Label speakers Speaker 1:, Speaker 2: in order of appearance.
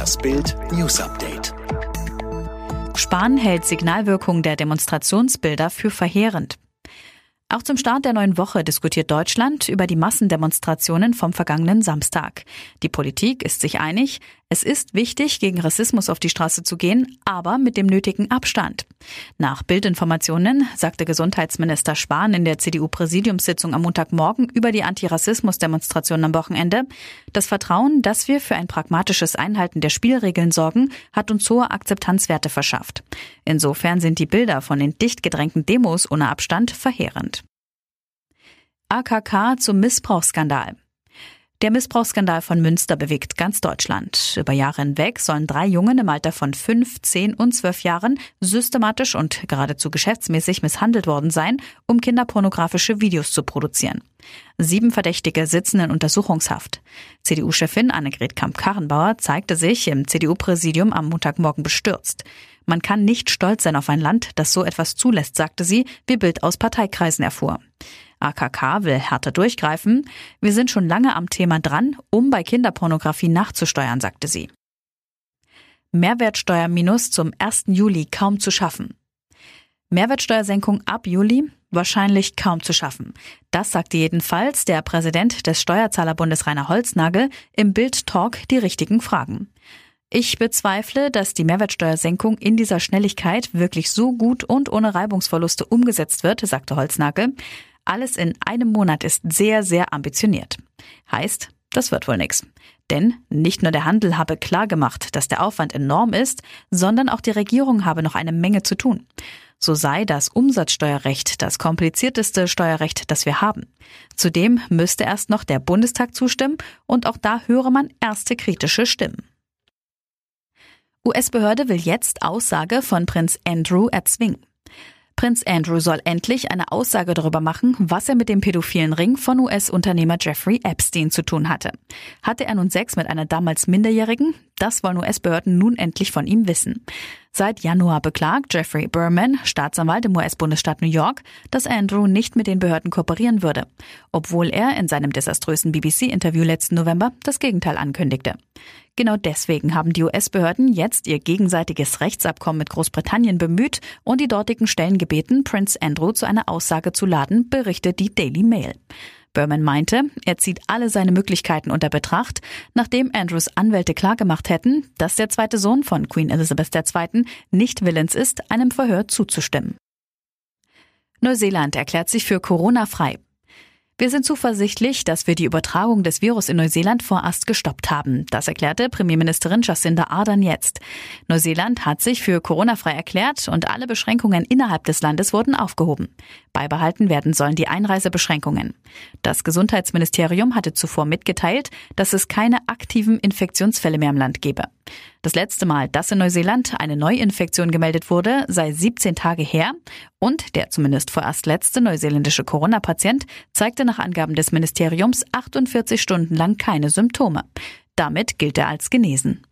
Speaker 1: Das Bild News Update.
Speaker 2: Spahn hält Signalwirkung der Demonstrationsbilder für verheerend. Auch zum Start der neuen Woche diskutiert Deutschland über die Massendemonstrationen vom vergangenen Samstag. Die Politik ist sich einig, es ist wichtig, gegen Rassismus auf die Straße zu gehen, aber mit dem nötigen Abstand. Nach Bildinformationen sagte Gesundheitsminister Spahn in der CDU-Präsidiumssitzung am Montagmorgen über die Antirassismus-Demonstration am Wochenende, das Vertrauen, dass wir für ein pragmatisches Einhalten der Spielregeln sorgen, hat uns hohe Akzeptanzwerte verschafft. Insofern sind die Bilder von den dicht gedrängten Demos ohne Abstand verheerend. AKK zum Missbrauchsskandal. Der Missbrauchsskandal von Münster bewegt ganz Deutschland. Über Jahre hinweg sollen drei Jungen im Alter von fünf, zehn und zwölf Jahren systematisch und geradezu geschäftsmäßig misshandelt worden sein, um kinderpornografische Videos zu produzieren. Sieben Verdächtige sitzen in Untersuchungshaft. CDU-Chefin Annegret Kamp-Karrenbauer zeigte sich im CDU-Präsidium am Montagmorgen bestürzt. Man kann nicht stolz sein auf ein Land, das so etwas zulässt, sagte sie, wie Bild aus Parteikreisen erfuhr. AKK will härter durchgreifen. Wir sind schon lange am Thema dran, um bei Kinderpornografie nachzusteuern, sagte sie. Mehrwertsteuerminus zum 1. Juli kaum zu schaffen. Mehrwertsteuersenkung ab Juli wahrscheinlich kaum zu schaffen. Das sagte jedenfalls der Präsident des Steuerzahlerbundes Rainer Holznagel im Bild Talk die richtigen Fragen. Ich bezweifle, dass die Mehrwertsteuersenkung in dieser Schnelligkeit wirklich so gut und ohne Reibungsverluste umgesetzt wird, sagte Holznagel. Alles in einem Monat ist sehr, sehr ambitioniert. Heißt, das wird wohl nix. Denn nicht nur der Handel habe klargemacht, dass der Aufwand enorm ist, sondern auch die Regierung habe noch eine Menge zu tun. So sei das Umsatzsteuerrecht das komplizierteste Steuerrecht, das wir haben. Zudem müsste erst noch der Bundestag zustimmen und auch da höre man erste kritische Stimmen. US-Behörde will jetzt Aussage von Prinz Andrew erzwingen. Prinz Andrew soll endlich eine Aussage darüber machen, was er mit dem pädophilen Ring von US-Unternehmer Jeffrey Epstein zu tun hatte. Hatte er nun Sex mit einer damals Minderjährigen? Das wollen US-Behörden nun endlich von ihm wissen. Seit Januar beklagt Jeffrey Berman, Staatsanwalt im US-Bundesstaat New York, dass Andrew nicht mit den Behörden kooperieren würde, obwohl er in seinem desaströsen BBC-Interview letzten November das Gegenteil ankündigte. Genau deswegen haben die US-Behörden jetzt ihr gegenseitiges Rechtsabkommen mit Großbritannien bemüht und die dortigen Stellen gebeten, Prince Andrew zu einer Aussage zu laden, berichtet die Daily Mail. Berman meinte, er zieht alle seine Möglichkeiten unter Betracht, nachdem Andrews Anwälte klargemacht hätten, dass der zweite Sohn von Queen Elizabeth II. nicht willens ist, einem Verhör zuzustimmen. Neuseeland erklärt sich für Corona frei. Wir sind zuversichtlich, dass wir die Übertragung des Virus in Neuseeland vorerst gestoppt haben. Das erklärte Premierministerin Jacinda Ardern jetzt. Neuseeland hat sich für Corona-frei erklärt und alle Beschränkungen innerhalb des Landes wurden aufgehoben. Beibehalten werden sollen die Einreisebeschränkungen. Das Gesundheitsministerium hatte zuvor mitgeteilt, dass es keine aktiven Infektionsfälle mehr im Land gebe. Das letzte Mal, dass in Neuseeland eine Neuinfektion gemeldet wurde, sei 17 Tage her und der zumindest vorerst letzte neuseeländische Corona-Patient zeigte nach Angaben des Ministeriums 48 Stunden lang keine Symptome. Damit gilt er als genesen.